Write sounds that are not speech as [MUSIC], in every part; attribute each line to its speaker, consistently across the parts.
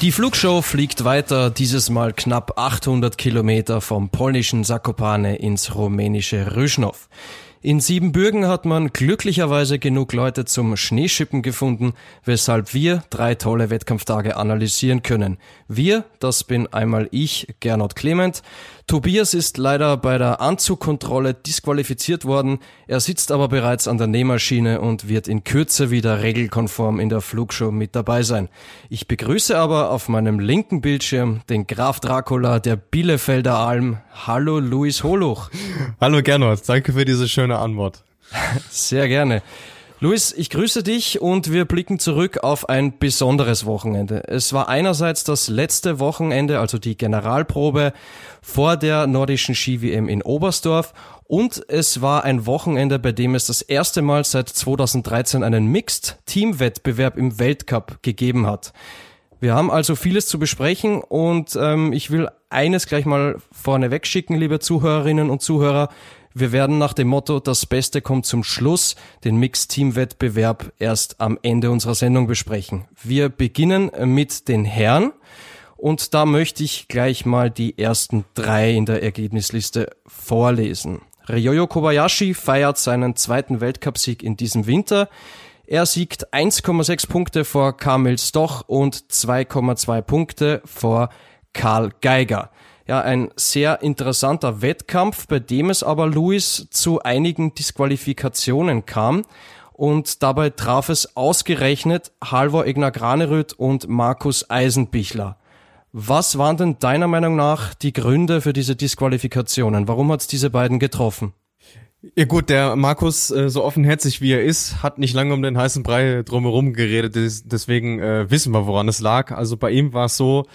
Speaker 1: Die Flugshow fliegt weiter, dieses Mal knapp 800 Kilometer vom polnischen Zakopane ins rumänische Rüschnow. In Siebenbürgen hat man glücklicherweise genug Leute zum Schneeschippen gefunden, weshalb wir drei tolle Wettkampftage analysieren können. Wir, das bin einmal ich, Gernot Clement. Tobias ist leider bei der Anzugkontrolle disqualifiziert worden. Er sitzt aber bereits an der Nähmaschine und wird in Kürze wieder regelkonform in der Flugshow mit dabei sein. Ich begrüße aber auf meinem linken Bildschirm den Graf Dracula der Bielefelder Alm. Hallo Luis Holuch. [LAUGHS]
Speaker 2: Hallo Gernot, danke für diese schöne Antwort. [LAUGHS]
Speaker 1: Sehr gerne. Luis, ich grüße dich und wir blicken zurück auf ein besonderes Wochenende. Es war einerseits das letzte Wochenende, also die Generalprobe vor der nordischen Ski-WM in Oberstdorf und es war ein Wochenende, bei dem es das erste Mal seit 2013 einen Mixed-Team-Wettbewerb im Weltcup gegeben hat. Wir haben also vieles zu besprechen und ähm, ich will eines gleich mal vorneweg schicken, liebe Zuhörerinnen und Zuhörer. Wir werden nach dem Motto Das Beste kommt zum Schluss den Mixed-Team-Wettbewerb erst am Ende unserer Sendung besprechen. Wir beginnen mit den Herren und da möchte ich gleich mal die ersten drei in der Ergebnisliste vorlesen. Ryoyo Kobayashi feiert seinen zweiten Weltcupsieg in diesem Winter. Er siegt 1,6 Punkte vor Kamil Stoch und 2,2 Punkte vor Karl Geiger. Ja, ein sehr interessanter Wettkampf, bei dem es aber Luis zu einigen Disqualifikationen kam. Und dabei traf es ausgerechnet Halvor Egner Granerüth und Markus Eisenbichler. Was waren denn deiner Meinung nach die Gründe für diese Disqualifikationen? Warum hat es diese beiden getroffen?
Speaker 2: Ja gut, der Markus, äh, so offenherzig wie er ist, hat nicht lange um den heißen Brei drumherum geredet, deswegen äh, wissen wir, woran es lag. Also bei ihm war es so,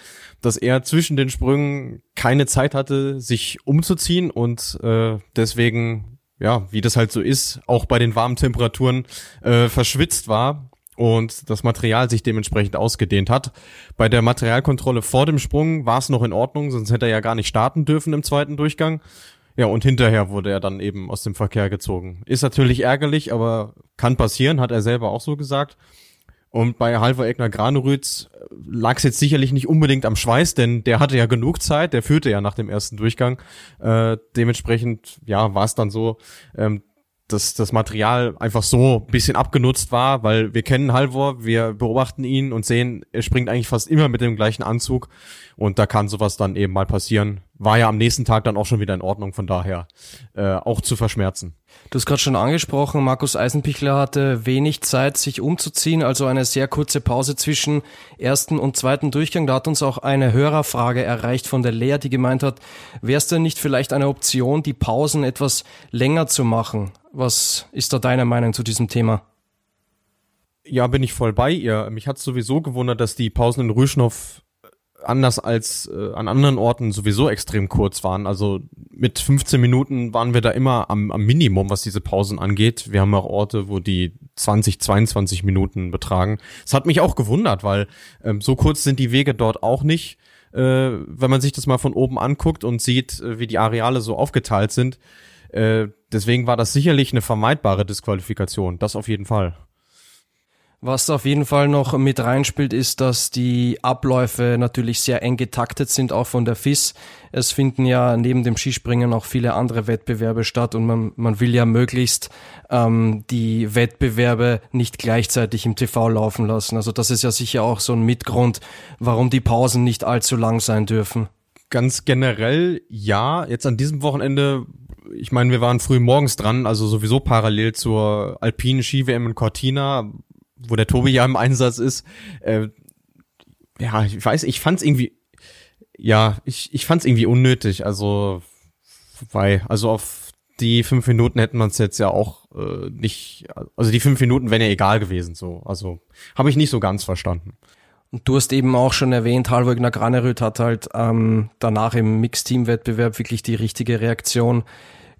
Speaker 2: dass er zwischen den Sprüngen keine Zeit hatte, sich umzuziehen und äh, deswegen, ja, wie das halt so ist, auch bei den warmen Temperaturen verschwitzt war und das Material sich dementsprechend ausgedehnt hat. Bei der Materialkontrolle vor dem Sprung war es noch in Ordnung, sonst hätte er ja gar nicht starten dürfen im zweiten Durchgang. Ja, und hinterher wurde er dann eben aus dem Verkehr gezogen. Ist natürlich ärgerlich, aber kann passieren, hat er selber auch so gesagt. Und bei Halver Egner Granerütz äh, lag es jetzt sicherlich nicht unbedingt am Schweiß, denn der hatte ja genug Zeit, der führte ja nach dem ersten Durchgang. Äh, dementsprechend, ja, war es dann so, ähm, dass das Material einfach so ein bisschen abgenutzt war, weil wir kennen Halvor, wir beobachten ihn und sehen, er springt eigentlich fast immer mit dem gleichen Anzug und da kann sowas dann eben mal passieren. War ja am nächsten Tag dann auch schon wieder in Ordnung, von daher äh, auch zu verschmerzen.
Speaker 1: Du hast gerade schon angesprochen, Markus Eisenpichler hatte wenig Zeit, sich umzuziehen, also eine sehr kurze Pause zwischen ersten und zweiten Durchgang. Da hat uns auch eine Hörerfrage erreicht von der Lea, die gemeint hat, wäre es denn nicht vielleicht eine Option, die Pausen etwas länger zu machen? Was ist da deine Meinung zu diesem Thema?
Speaker 2: Ja, bin ich voll bei ihr. Mich hat sowieso gewundert, dass die Pausen in Rüschnow anders als äh, an anderen Orten sowieso extrem kurz waren. Also mit 15 Minuten waren wir da immer am, am Minimum, was diese Pausen angeht. Wir haben auch Orte, wo die 20, 22 Minuten betragen. Es hat mich auch gewundert, weil ähm, so kurz sind die Wege dort auch nicht. Äh, wenn man sich das mal von oben anguckt und sieht, äh, wie die Areale so aufgeteilt sind. Äh, deswegen war das sicherlich eine vermeidbare Disqualifikation. Das auf jeden Fall.
Speaker 1: Was auf jeden Fall noch mit reinspielt, ist, dass die Abläufe natürlich sehr eng getaktet sind, auch von der FIS. Es finden ja neben dem Skispringen auch viele andere Wettbewerbe statt und man, man will ja möglichst ähm, die Wettbewerbe nicht gleichzeitig im TV laufen lassen. Also das ist ja sicher auch so ein Mitgrund, warum die Pausen nicht allzu lang sein dürfen.
Speaker 2: Ganz generell ja. Jetzt an diesem Wochenende ich meine, wir waren früh morgens dran, also sowieso parallel zur alpinen Ski-WM in Cortina, wo der Tobi ja im Einsatz ist, äh, ja, ich weiß, ich fand's irgendwie, ja, ich, ich fand's irgendwie unnötig, also, weil, also auf die fünf Minuten hätten man es jetzt ja auch äh, nicht, also die fünf Minuten wären ja egal gewesen, so, also habe ich nicht so ganz verstanden.
Speaker 1: Und du hast eben auch schon erwähnt, Halvor Graneröd hat halt ähm, danach im Mixteam-Wettbewerb wirklich die richtige Reaktion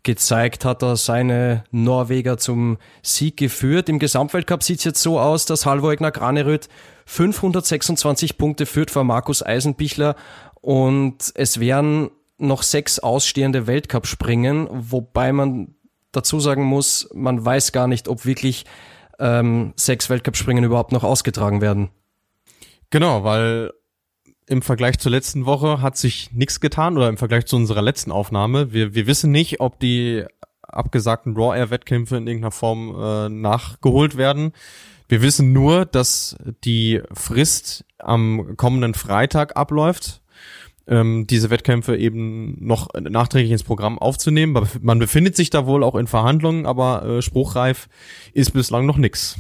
Speaker 1: gezeigt, hat er seine Norweger zum Sieg geführt. Im Gesamtweltcup sieht es jetzt so aus, dass Halvor Graneröd 526 Punkte führt vor Markus Eisenbichler und es wären noch sechs ausstehende Weltcup-Springen, wobei man dazu sagen muss, man weiß gar nicht, ob wirklich ähm, sechs Weltcup-Springen überhaupt noch ausgetragen werden.
Speaker 2: Genau, weil im Vergleich zur letzten Woche hat sich nichts getan oder im Vergleich zu unserer letzten Aufnahme. Wir, wir wissen nicht, ob die abgesagten Raw Air Wettkämpfe in irgendeiner Form äh, nachgeholt werden. Wir wissen nur, dass die Frist am kommenden Freitag abläuft, ähm, diese Wettkämpfe eben noch nachträglich ins Programm aufzunehmen. Man befindet sich da wohl auch in Verhandlungen, aber äh, spruchreif ist bislang noch nix.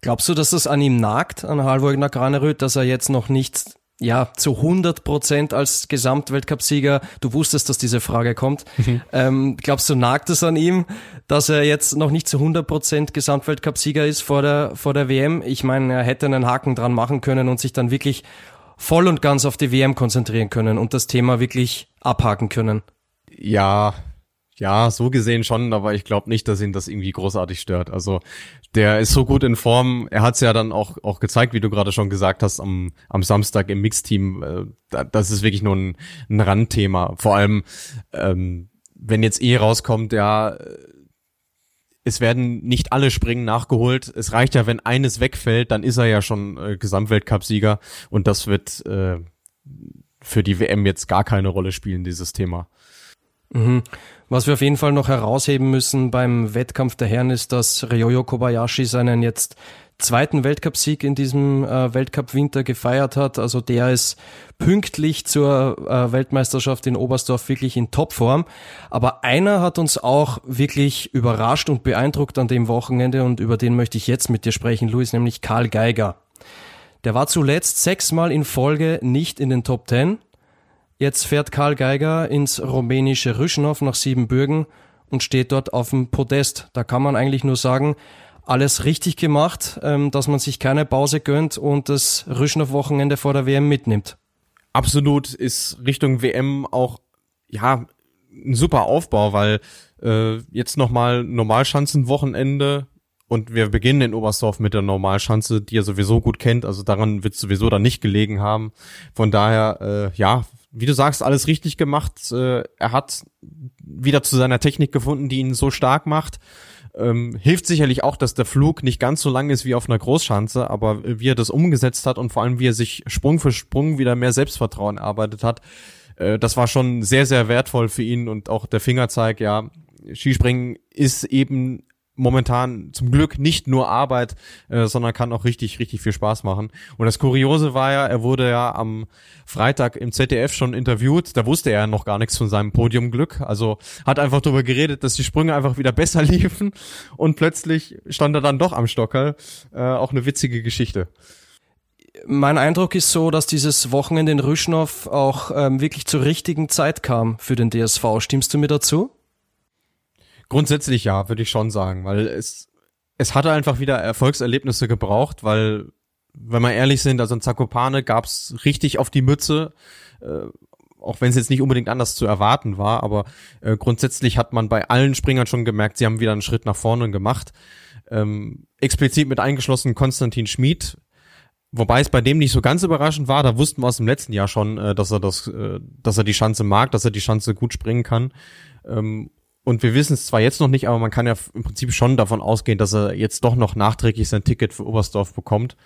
Speaker 1: Glaubst du, dass das an ihm nagt, an Halvor Graneröd, dass er jetzt noch nicht ja, zu 100 Prozent als Gesamtweltcupsieger, du wusstest, dass diese Frage kommt. Mhm. Ähm, glaubst du, nagt es an ihm, dass er jetzt noch nicht zu 100 Prozent Gesamtweltcupsieger ist vor der, vor der WM? Ich meine, er hätte einen Haken dran machen können und sich dann wirklich voll und ganz auf die WM konzentrieren können und das Thema wirklich abhaken können.
Speaker 2: Ja, ja, so gesehen schon, aber ich glaube nicht, dass ihn das irgendwie großartig stört. Also der ist so gut in Form. Er hat es ja dann auch auch gezeigt, wie du gerade schon gesagt hast, am, am Samstag im Mixteam. Äh, das ist wirklich nur ein, ein Randthema. Vor allem, ähm, wenn jetzt eh rauskommt, ja, es werden nicht alle Springen nachgeholt. Es reicht ja, wenn eines wegfällt, dann ist er ja schon äh, Gesamtweltcupsieger und das wird äh, für die WM jetzt gar keine Rolle spielen, dieses Thema.
Speaker 1: Mhm. Was wir auf jeden Fall noch herausheben müssen beim Wettkampf der Herren ist, dass Ryoyo Kobayashi seinen jetzt zweiten Weltcupsieg in diesem äh, Weltcup-Winter gefeiert hat. Also der ist pünktlich zur äh, Weltmeisterschaft in Oberstdorf wirklich in Topform. Aber einer hat uns auch wirklich überrascht und beeindruckt an dem Wochenende und über den möchte ich jetzt mit dir sprechen, Luis, nämlich Karl Geiger. Der war zuletzt sechsmal in Folge nicht in den Top Ten Jetzt fährt Karl Geiger ins rumänische Rüschnow nach Siebenbürgen und steht dort auf dem Podest. Da kann man eigentlich nur sagen, alles richtig gemacht, ähm, dass man sich keine Pause gönnt und das Rüschnow-Wochenende vor der WM mitnimmt.
Speaker 2: Absolut ist Richtung WM auch, ja, ein super Aufbau, weil äh, jetzt nochmal Normalschanzenwochenende und wir beginnen in Oberstdorf mit der Normalschanze, die er sowieso gut kennt, also daran wird sowieso dann nicht gelegen haben. Von daher, äh, ja, wie du sagst, alles richtig gemacht. Äh, er hat wieder zu seiner Technik gefunden, die ihn so stark macht. Ähm, hilft sicherlich auch, dass der Flug nicht ganz so lang ist wie auf einer Großschanze, aber wie er das umgesetzt hat und vor allem wie er sich Sprung für Sprung wieder mehr Selbstvertrauen erarbeitet hat, äh, das war schon sehr, sehr wertvoll für ihn und auch der Fingerzeig, ja, Skispringen ist eben momentan zum Glück nicht nur Arbeit, äh, sondern kann auch richtig, richtig viel Spaß machen. Und das Kuriose war ja, er wurde ja am Freitag im ZDF schon interviewt. Da wusste er ja noch gar nichts von seinem Podiumglück. Also hat einfach darüber geredet, dass die Sprünge einfach wieder [LAUGHS] besser liefen. Und plötzlich stand er dann doch am Stockerl. Äh, auch eine witzige Geschichte.
Speaker 1: Mein Eindruck ist so, dass dieses Wochenende in Rüschnow auch ähm, wirklich zur richtigen Zeit kam für den DSV. Stimmst du mir dazu?
Speaker 2: Grundsätzlich ja, würde ich schon sagen, weil es, es hatte einfach wieder Erfolgserlebnisse gebraucht, weil, wenn wir ehrlich sind, also in Zakopane gab's richtig auf die Mütze, äh, auch wenn es jetzt nicht unbedingt anders zu erwarten war, aber äh, grundsätzlich hat man bei allen Springern schon gemerkt, sie haben wieder einen Schritt nach vorne gemacht. Ähm, explizit mit eingeschlossen Konstantin Schmid, Wobei es bei dem nicht so ganz überraschend war, da wussten wir aus dem letzten Jahr schon, äh, dass er das, äh, dass er die Chance mag, dass er die Chance gut springen kann. Ähm, und wir wissen es zwar jetzt noch nicht, aber man kann ja im Prinzip schon davon ausgehen, dass er jetzt doch noch nachträglich sein Ticket für Oberstdorf bekommt.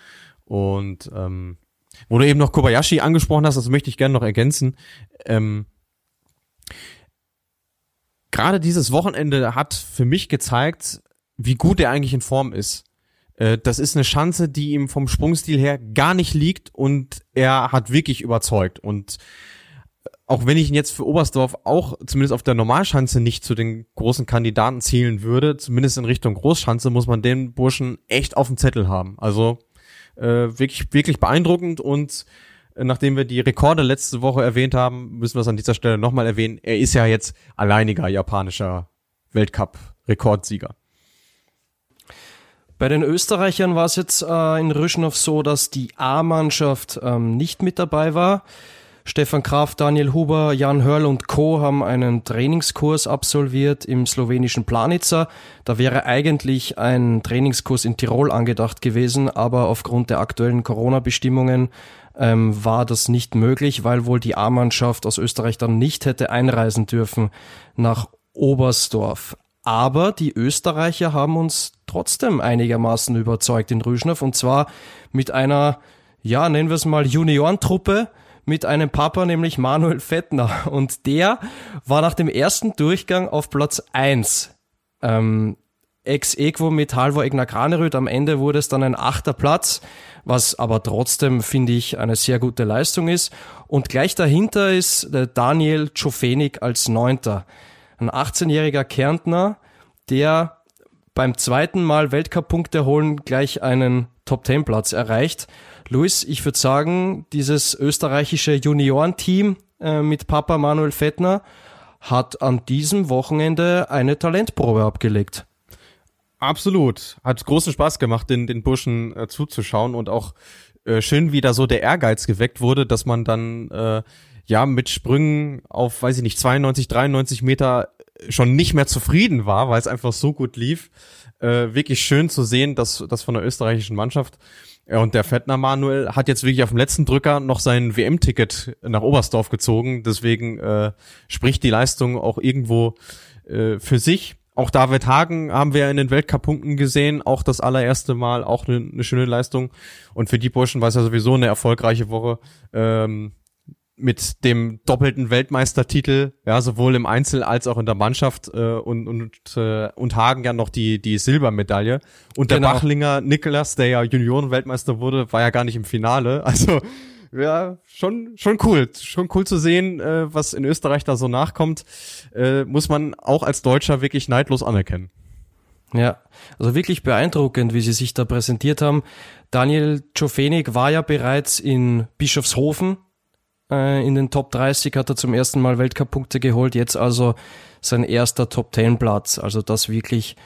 Speaker 2: Und ähm, wo du eben noch Kobayashi angesprochen hast, das möchte ich gerne noch ergänzen. Ähm, Gerade dieses Wochenende hat für mich gezeigt, wie gut er eigentlich in Form ist. Äh, das ist eine Chance, die ihm vom Sprungstil her gar nicht liegt und er hat wirklich überzeugt. Und auch wenn ich ihn jetzt für Oberstdorf auch zumindest auf der Normalschanze nicht zu den großen Kandidaten zählen würde, zumindest in Richtung Großschanze, muss man den Burschen echt auf dem Zettel haben. Also äh, wirklich, wirklich beeindruckend und äh, nachdem wir die Rekorde letzte Woche erwähnt haben, müssen wir es an dieser Stelle nochmal erwähnen. Er ist ja jetzt alleiniger japanischer Weltcup-Rekordsieger.
Speaker 1: Bei den Österreichern war es jetzt äh, in Rüschenow so, dass die A-Mannschaft ähm, nicht mit dabei war. Stefan Kraft, Daniel Huber, Jan Hörl und Co. haben einen Trainingskurs absolviert im slowenischen Planica. Da wäre eigentlich ein Trainingskurs in Tirol angedacht gewesen, aber aufgrund der aktuellen Corona-Bestimmungen ähm, war das nicht möglich, weil wohl die A-Mannschaft aus Österreich dann nicht hätte einreisen dürfen nach Oberstdorf. Aber die Österreicher haben uns trotzdem einigermaßen überzeugt in Rüschnow und zwar mit einer, ja, nennen wir es mal Juniorentruppe mit einem Papa, nämlich Manuel Fettner. Und der war nach dem ersten Durchgang auf Platz eins ähm, ex equo mit Halvor Egner Graneröd. Am Ende wurde es dann ein achter Platz, was aber trotzdem, finde ich, eine sehr gute Leistung ist. Und gleich dahinter ist Daniel Czofenik als Neunter ein 18-jähriger Kärntner, der beim zweiten Mal Weltcup-Punkte holen gleich einen Top-10-Platz erreicht. Luis, ich würde sagen, dieses österreichische Juniorenteam äh, mit Papa Manuel Fettner hat an diesem Wochenende eine Talentprobe abgelegt.
Speaker 2: Absolut. Hat großen Spaß gemacht, den, den Burschen äh, zuzuschauen und auch äh, schön, wie da so der Ehrgeiz geweckt wurde, dass man dann äh, ja mit Sprüngen auf, weiß ich nicht, 92, 93 Meter schon nicht mehr zufrieden war, weil es einfach so gut lief. Äh, wirklich schön zu sehen, dass das von der österreichischen Mannschaft. Ja, und der Fettner Manuel hat jetzt wirklich auf dem letzten Drücker noch sein WM-Ticket nach Oberstdorf gezogen. Deswegen äh, spricht die Leistung auch irgendwo äh, für sich. Auch David Hagen haben wir in den Weltcup-Punkten gesehen, auch das allererste Mal, auch eine ne schöne Leistung. Und für die Burschen war es ja sowieso eine erfolgreiche Woche. Ähm, mit dem doppelten Weltmeistertitel, ja, sowohl im Einzel als auch in der Mannschaft äh, und und äh, und Hagen ja noch die die Silbermedaille und der genau. Bachlinger Niklas, der ja Junioren-Weltmeister wurde, war ja gar nicht im Finale. [LAUGHS] Also ja, schon schon cool, schon cool zu sehen, äh, was in Österreich da so nachkommt, äh, muss man auch als Deutscher wirklich neidlos anerkennen.
Speaker 1: Ja, also wirklich beeindruckend, wie sie sich da präsentiert haben. Daniel Czofenik war ja bereits in Bischofshofen äh, in den Top 30 hat er zum ersten Mal Weltcup-Punkte geholt, jetzt also sein erster Top 10 Platz. Also das wirklich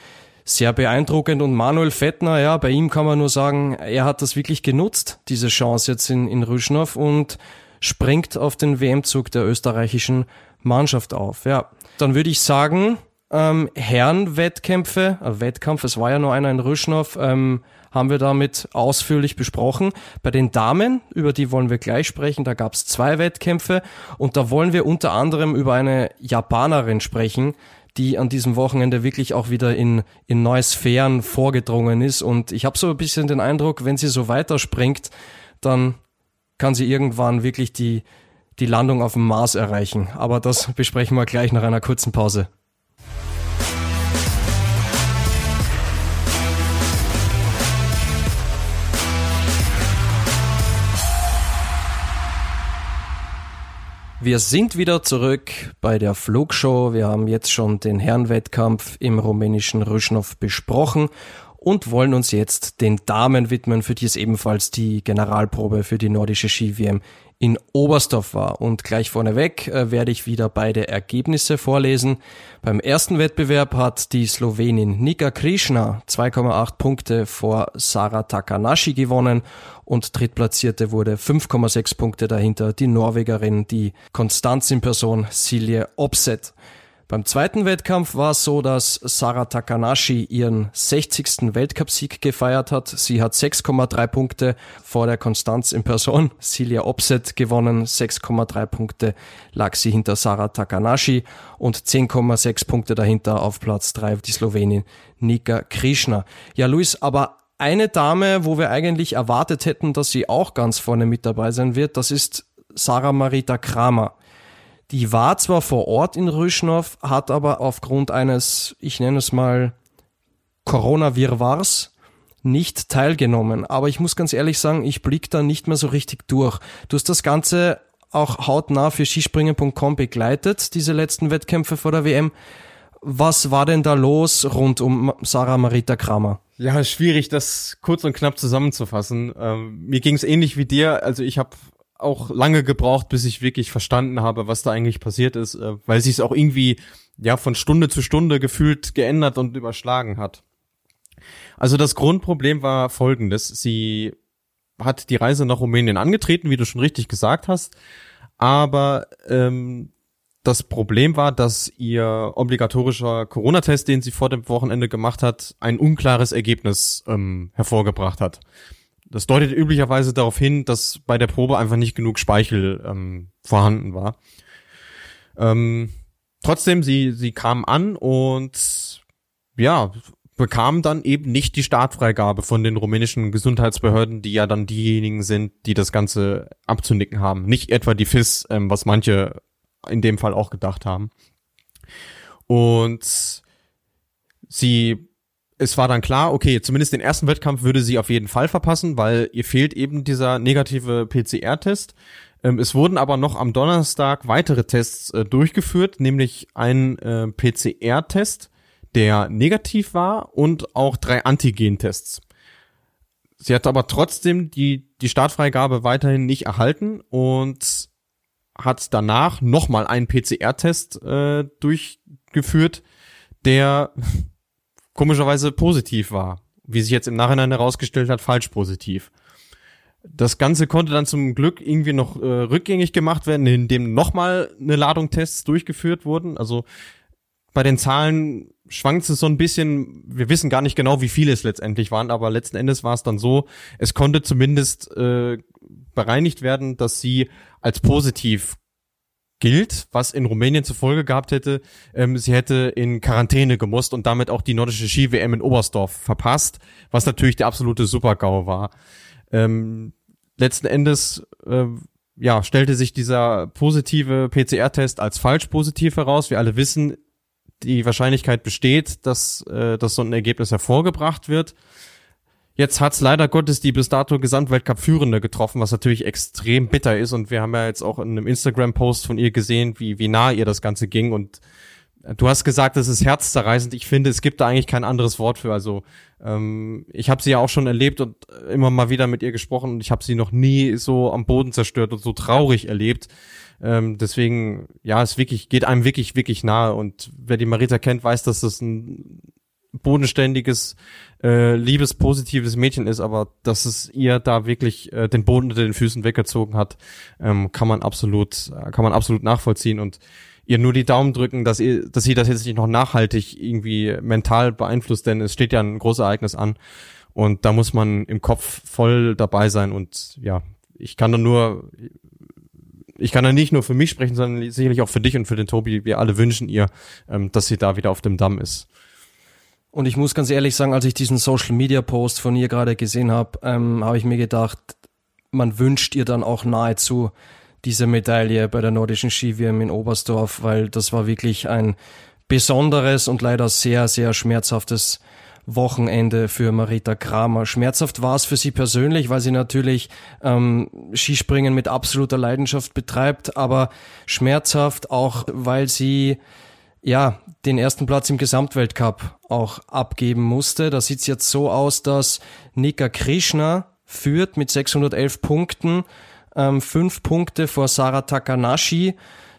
Speaker 1: sehr beeindruckend. Und Manuel Fettner, ja, bei ihm kann man nur sagen, er hat das wirklich genutzt, diese Chance jetzt in, in Rüschnow und springt auf den WM-Zug der österreichischen Mannschaft auf. Ja, dann würde ich sagen, ähm, Herrenwettkämpfe, äh, Wettkampf, es war ja nur einer in Rüschnow, ähm, haben wir damit ausführlich besprochen. Bei den Damen, über die wollen wir gleich sprechen, da gab es zwei Wettkämpfe und da wollen wir unter anderem über eine Japanerin sprechen, die an diesem Wochenende wirklich auch wieder in, in neue Sphären vorgedrungen ist. Und ich habe so ein bisschen den Eindruck, wenn sie so weiterspringt, dann kann sie irgendwann wirklich die, die Landung auf dem Mars erreichen. Aber das besprechen wir gleich nach einer kurzen Pause. Wir sind wieder zurück bei der Flugshow. Wir haben jetzt schon den Herrenwettkampf im rumänischen Rüschnow besprochen und wollen uns jetzt den Damen widmen, für die es ebenfalls die Generalprobe für die nordische Ski-WM in Oberstdorf war. Und gleich vorneweg äh, werde ich wieder beide Ergebnisse vorlesen. Beim ersten Wettbewerb hat die Slowenin Nika Krishna 2,8 Punkte vor Sarah Takanashi gewonnen und drittplatzierte wurde 5,6 Punkte dahinter die Norwegerin, die Konstanz in Person Silje Opset. Beim zweiten Wettkampf war es so, dass Sarah Takanashi ihren 60. Weltcupsieg gefeiert hat. Sie hat 6,3 Punkte vor der Konstanz in Person, Silja Opset, gewonnen. 6,3 Punkte lag sie hinter Sarah Takanashi und 10,6 Punkte dahinter auf Platz 3 die Slowenin Nika Krishna. Ja, Luis, aber eine Dame, wo wir eigentlich erwartet hätten, dass sie auch ganz vorne mit dabei sein wird, das ist Sarah Marita Kramer. Die war zwar vor Ort in Rüschnow, hat aber aufgrund eines, ich nenne es mal, Corona-Wirrwarrs nicht teilgenommen. Aber ich muss ganz ehrlich sagen, ich blick da nicht mehr so richtig durch. Du hast das Ganze auch hautnah für Skispringen.com begleitet, diese letzten Wettkämpfe vor der WM. Was war denn da los rund um Sarah Marita Kramer?
Speaker 2: Ja, schwierig, das kurz und knapp zusammenzufassen. Ähm, mir ging es ähnlich wie dir. Also ich habe auch lange gebraucht, bis ich wirklich verstanden habe, was da eigentlich passiert ist, äh, weil sich es auch irgendwie ja von Stunde zu Stunde gefühlt geändert und überschlagen hat. Also das Grundproblem war folgendes. Sie hat die Reise nach Rumänien angetreten, wie du schon richtig gesagt hast. Aber ähm, das Problem war, dass ihr obligatorischer Corona-Test, den sie vor dem Wochenende gemacht hat, ein unklares Ergebnis ähm, hervorgebracht hat. Das deutet üblicherweise darauf hin, dass bei der Probe einfach nicht genug Speichel ähm, vorhanden war. Ähm, trotzdem, sie, sie kam an und ja, bekam dann eben nicht die Startfreigabe von den rumänischen Gesundheitsbehörden, die ja dann diejenigen sind, die das Ganze abzunicken haben. Nicht etwa die FIS, ähm, was manche in dem Fall auch gedacht haben. Und sie, es war dann klar, okay, zumindest den ersten Wettkampf würde sie auf jeden Fall verpassen, weil ihr fehlt eben dieser negative PCR-Test. Ähm, es wurden aber noch am Donnerstag weitere Tests äh, durchgeführt, nämlich ein äh, PCR-Test, der negativ war und auch drei Antigen-Tests. Sie hat aber trotzdem die, die Startfreigabe weiterhin nicht erhalten und hat danach nochmal einen PCR-Test äh, durchgeführt, der komischerweise positiv war. Wie sich jetzt im Nachhinein herausgestellt hat, falsch positiv. Das Ganze konnte dann zum Glück irgendwie noch äh, rückgängig gemacht werden, indem nochmal eine Ladung Tests durchgeführt wurden. Also bei den Zahlen schwankt es so ein bisschen. Wir wissen gar nicht genau, wie viele es letztendlich waren, aber letzten Endes war es dann so, es konnte zumindest äh, bereinigt werden, dass sie als positiv gilt, was in Rumänien zur Folge gehabt hätte, ähm, sie hätte in Quarantäne gemusst und damit auch die nordische Ski-WM in Oberstdorf verpasst, was natürlich der absolute Supergau war. Ähm, letzten Endes äh, ja, stellte sich dieser positive PCR-Test als falsch positiv heraus. Wir alle wissen, die Wahrscheinlichkeit besteht, dass, äh, dass so ein Ergebnis hervorgebracht wird. Jetzt hat's leider Gottes die bis dato Gesamtweltcup-Führende getroffen, was natürlich extrem bitter ist. Und wir haben ja jetzt auch in einem Instagram-Post von ihr gesehen, wie, wie nah ihr das Ganze ging. Und du hast gesagt, es ist herzzerreißend. Ich finde, es gibt da eigentlich kein anderes Wort für. Also ähm, ich habe sie ja auch schon erlebt und immer mal wieder mit ihr gesprochen und ich habe sie noch nie so am Boden zerstört und so traurig erlebt. Ähm, deswegen, ja, es wirklich, geht einem wirklich, wirklich nahe. Und wer die Marita kennt, weiß, dass das ein bodenständiges, äh, liebes, positives Mädchen ist, aber dass es ihr da wirklich äh, den Boden unter den Füßen weggezogen hat, ähm, kann man absolut, kann man absolut nachvollziehen und ihr nur die Daumen drücken, dass ihr, dass sie das jetzt nicht noch nachhaltig irgendwie mental beeinflusst, denn es steht ja ein großes Ereignis an und da muss man im Kopf voll dabei sein und ja, ich kann da nur ich kann da nicht nur für mich sprechen, sondern sicherlich auch für dich und für den Tobi. Wir alle wünschen ihr, ähm, dass sie da wieder auf dem Damm ist.
Speaker 1: Und ich muss ganz ehrlich sagen, als ich diesen Social Media Post von ihr gerade gesehen habe, ähm, habe ich mir gedacht, man wünscht ihr dann auch nahezu diese Medaille bei der nordischen Ski-WM in Oberstdorf, weil das war wirklich ein besonderes und leider sehr, sehr schmerzhaftes Wochenende für Marita Kramer. Schmerzhaft war es für sie persönlich, weil sie natürlich ähm, Skispringen mit absoluter Leidenschaft betreibt, aber schmerzhaft auch, weil sie ja den ersten Platz im Gesamtweltcup auch abgeben musste. Da sieht es jetzt so aus, dass Nika Krishna führt mit 611 Punkten, ähm, fünf Punkte vor Sarah Takanashi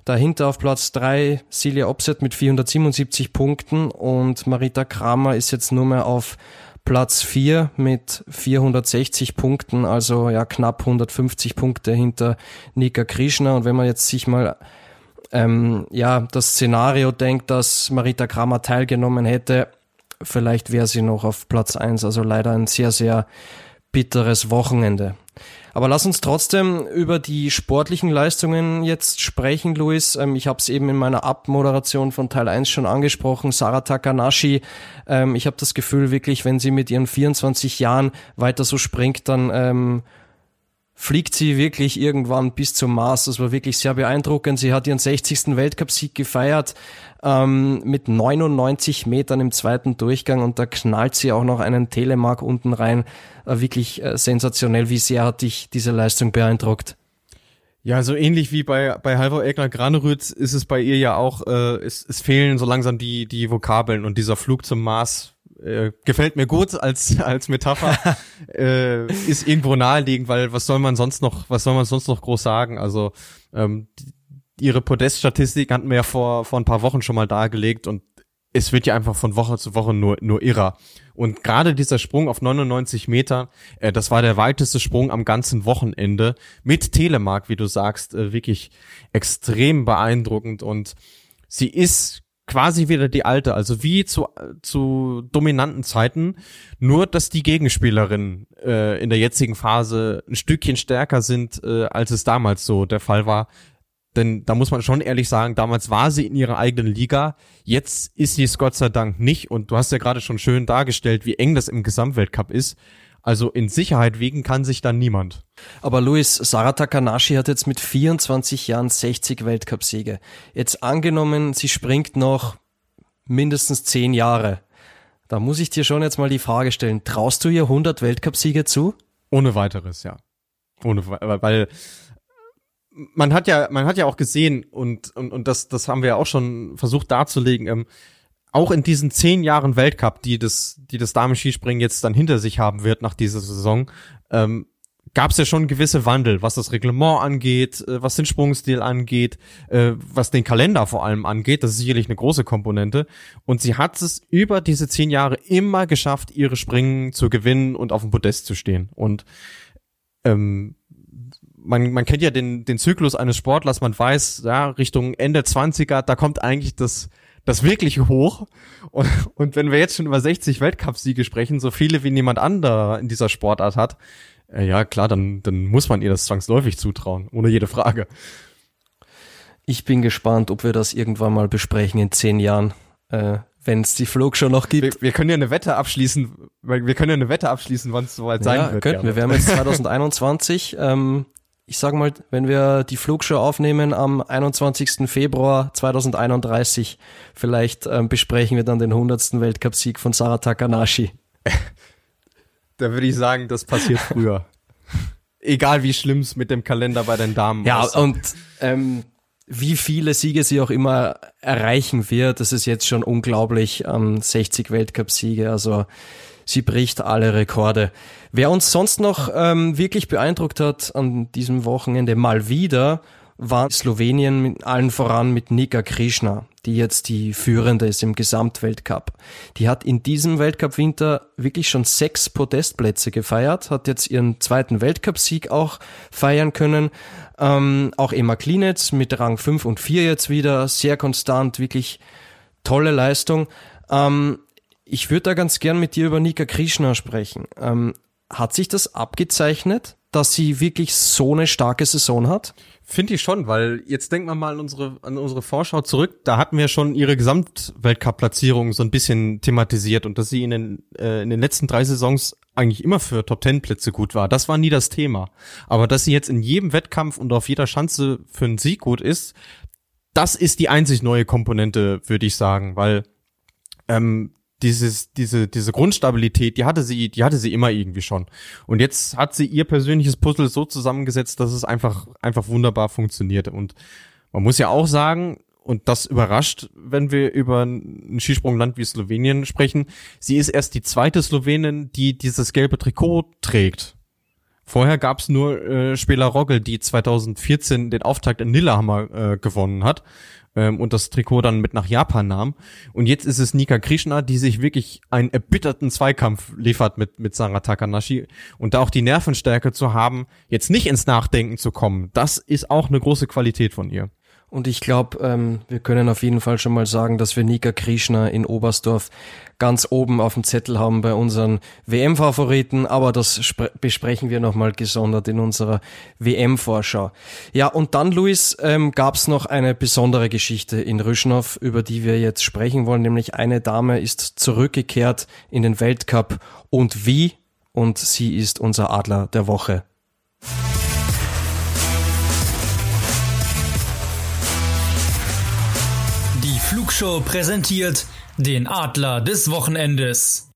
Speaker 1: Dahinter auf Platz drei Silja Opset mit 477 Punkten und Marita Kramer ist jetzt nur mehr auf Platz vier mit 460 Punkten, also ja knapp 150 Punkte hinter Nika Krishna. Und wenn man jetzt sich mal ähm, ja das Szenario denkt, dass Marita Kramer teilgenommen hätte, vielleicht wäre sie noch auf Platz eins. Also leider ein sehr, sehr bitteres Wochenende. Aber lass uns trotzdem über die sportlichen Leistungen jetzt sprechen, Luis. Ähm, ich habe es eben in meiner Abmoderation von Teil 1 schon angesprochen. Sarah Takanashi, ähm, ich habe das Gefühl wirklich, wenn sie mit ihren 24 Jahren weiter so springt, dann ähm, fliegt sie wirklich irgendwann bis zum Mars. Das war wirklich sehr beeindruckend. Sie hat ihren 60. Weltcupsieg gefeiert ähm, mit 99 Metern im zweiten Durchgang und da knallt sie auch noch einen Telemark unten rein. Äh, wirklich äh, sensationell. Wie sehr hat dich diese Leistung beeindruckt?
Speaker 2: Ja, so ähnlich wie bei, bei Halvor Egner Granerütz ist es bei ihr ja auch, äh, es, es fehlen so langsam die, die Vokabeln und dieser Flug zum Mars äh, gefällt mir gut als als Metapher [LAUGHS] äh, ist irgendwo naheliegend, weil was soll man sonst noch was soll man sonst noch groß sagen? Also ähm, ihre Podeststatistik hatten wir ja vor vor ein paar Wochen schon mal dargelegt und es wird ja einfach von Woche zu Woche nur, nur irrer. Und gerade dieser Sprung auf 99 Meter, äh, das war der weiteste Sprung am ganzen Wochenende mit Telemark, wie du sagst, äh, wirklich extrem beeindruckend. Und sie ist quasi wieder die alte, also wie zu, zu dominanten Zeiten, nur dass die Gegenspielerinnen äh, in der jetzigen Phase ein Stückchen stärker sind, äh, als es damals so der Fall war. Denn da muss man schon ehrlich sagen, damals war sie in ihrer eigenen Liga. Jetzt ist sie es Gott sei Dank nicht. Und du hast ja gerade schon schön dargestellt, wie eng das im Gesamtweltcup ist. Also in Sicherheit wiegen kann sich dann niemand.
Speaker 1: Aber Luis, Sarah Takanashi hat jetzt mit 24 Jahren 60 Weltcupsiege. Jetzt angenommen, sie springt noch mindestens 10 Jahre. Da muss ich dir schon jetzt mal die Frage stellen, traust du ihr 100 Weltcupsiege zu?
Speaker 2: Ohne weiteres, ja. Ohne, weil man hat ja, man hat ja auch gesehen und, und, und das, das haben wir ja auch schon versucht darzulegen, ähm, auch in diesen zehn Jahren Weltcup, die das, die das Damen-Skispringen jetzt dann hinter sich haben wird nach dieser Saison, ähm, gab es ja schon gewisse Wandel, was das Reglement angeht, äh, was den Sprungstil angeht, äh, was den Kalender vor allem angeht. Das ist sicherlich eine große Komponente. Und sie hat es über diese zehn Jahre immer geschafft, ihre Springen zu gewinnen und auf dem Podest zu stehen. Und ähm, man, man kennt ja den, den Zyklus eines Sportlers, man weiß, ja, Richtung Ende 20er, da kommt eigentlich das, das wirklich hoch. Und, und wenn wir jetzt schon über 60 Weltcupsiege sprechen, so viele wie niemand anderer in dieser Sportart hat, äh, ja klar, dann, dann muss man ihr das zwangsläufig zutrauen, ohne jede Frage.
Speaker 1: Ich bin gespannt, ob wir das irgendwann mal besprechen in zehn Jahren. Äh, wenn es die Flug schon noch gibt.
Speaker 2: Wir, wir, können ja eine Wette abschließen, wir können ja eine Wette abschließen, wann es soweit sein ja, wird.
Speaker 1: Könnten wir. Wir haben jetzt [LAUGHS] 2021. ähm, ich sage mal, wenn wir die Flugshow aufnehmen am 21. Februar 2031, vielleicht ähm, besprechen wir dann den 100. Weltcupsieg von Sarah Takanashi. [LAUGHS]
Speaker 2: da würde ich sagen, das passiert früher. Egal wie schlimm es mit dem Kalender bei den Damen
Speaker 1: Ja, aussieht. und ähm, wie viele Siege sie auch immer erreichen wird, das ist jetzt schon unglaublich, ähm, 60 Weltcupsiege, also sie bricht alle Rekorde. Wer uns sonst noch ähm, wirklich beeindruckt hat an diesem Wochenende mal wieder, war Slowenien mit allen voran mit Nika Krishna, die jetzt die führende ist im Gesamtweltcup. Die hat in diesem Weltcup-Winter wirklich schon sechs Podestplätze gefeiert, hat jetzt ihren zweiten Weltcup-Sieg auch feiern können. Ähm, auch Emma Klinetz mit Rang 5 und 4 jetzt wieder, sehr konstant, wirklich tolle Leistung. Ähm, ich würde da ganz gern mit dir über Nika Krishna sprechen. Ähm, hat sich das abgezeichnet, dass sie wirklich so eine starke Saison hat?
Speaker 2: Finde ich schon, weil jetzt denkt man mal an unsere, an unsere Vorschau zurück. Da hatten wir schon ihre Gesamtweltcup-Platzierung so ein bisschen thematisiert und dass sie in den, äh, in den letzten drei Saisons eigentlich immer für Top Ten Plätze gut war. Das war nie das Thema. Aber dass sie jetzt in jedem Wettkampf und auf jeder Schanze für einen Sieg gut ist, das ist die einzig neue Komponente, würde ich sagen, weil ähm, dieses, diese, diese Grundstabilität, die hatte sie, die hatte sie immer irgendwie schon. Und jetzt hat sie ihr persönliches Puzzle so zusammengesetzt, dass es einfach, einfach wunderbar funktioniert. Und man muss ja auch sagen, und das überrascht, wenn wir über ein Skisprungland wie Slowenien sprechen, sie ist erst die zweite Slowenin, die dieses gelbe Trikot trägt. Vorher gab's nur äh, Spieler Rogge, die 2014 den Auftakt in Lillehammer äh, gewonnen hat ähm, und das Trikot dann mit nach Japan nahm. Und jetzt ist es Nika Krishna, die sich wirklich einen erbitterten Zweikampf liefert mit, mit Sarah Takanashi. Und da auch die Nervenstärke zu haben, jetzt nicht ins Nachdenken zu kommen, das ist auch eine große Qualität von ihr.
Speaker 1: Und ich glaube, ähm, wir können auf jeden Fall schon mal sagen, dass wir Nika Krishna in Oberstdorf ganz oben auf dem Zettel haben bei unseren WM-Favoriten, aber das besprechen wir nochmal gesondert in unserer WM-Vorschau. Ja, und dann, Luis, ähm, gab es noch eine besondere Geschichte in Rüschnow, über die wir jetzt sprechen wollen, nämlich eine Dame ist zurückgekehrt in den Weltcup und wie? Und sie ist unser Adler der Woche.
Speaker 3: Flugshow präsentiert den Adler des Wochenendes.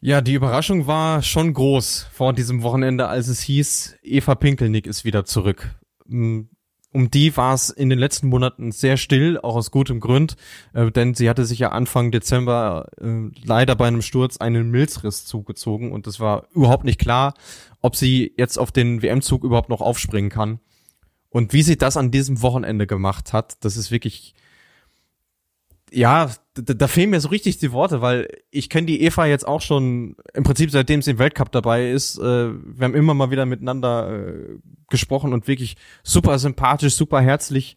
Speaker 2: Ja, die Überraschung war schon groß vor diesem Wochenende, als es hieß, Eva Pinkelnick ist wieder zurück. Mm, um die war es in den letzten Monaten sehr still, auch aus gutem Grund, äh, denn sie hatte sich ja Anfang Dezember äh, leider bei einem Sturz einen Milzriss zugezogen und es war überhaupt nicht klar, ob sie jetzt auf den WM-Zug überhaupt noch aufspringen kann. Und wie sie das an diesem Wochenende gemacht hat, das ist wirklich ja, da, da fehlen mir so richtig die Worte, weil ich kenne die Eva jetzt auch schon im Prinzip seitdem sie im Weltcup dabei ist. Äh, wir haben immer mal wieder miteinander äh, gesprochen und wirklich super sympathisch, super herzlich.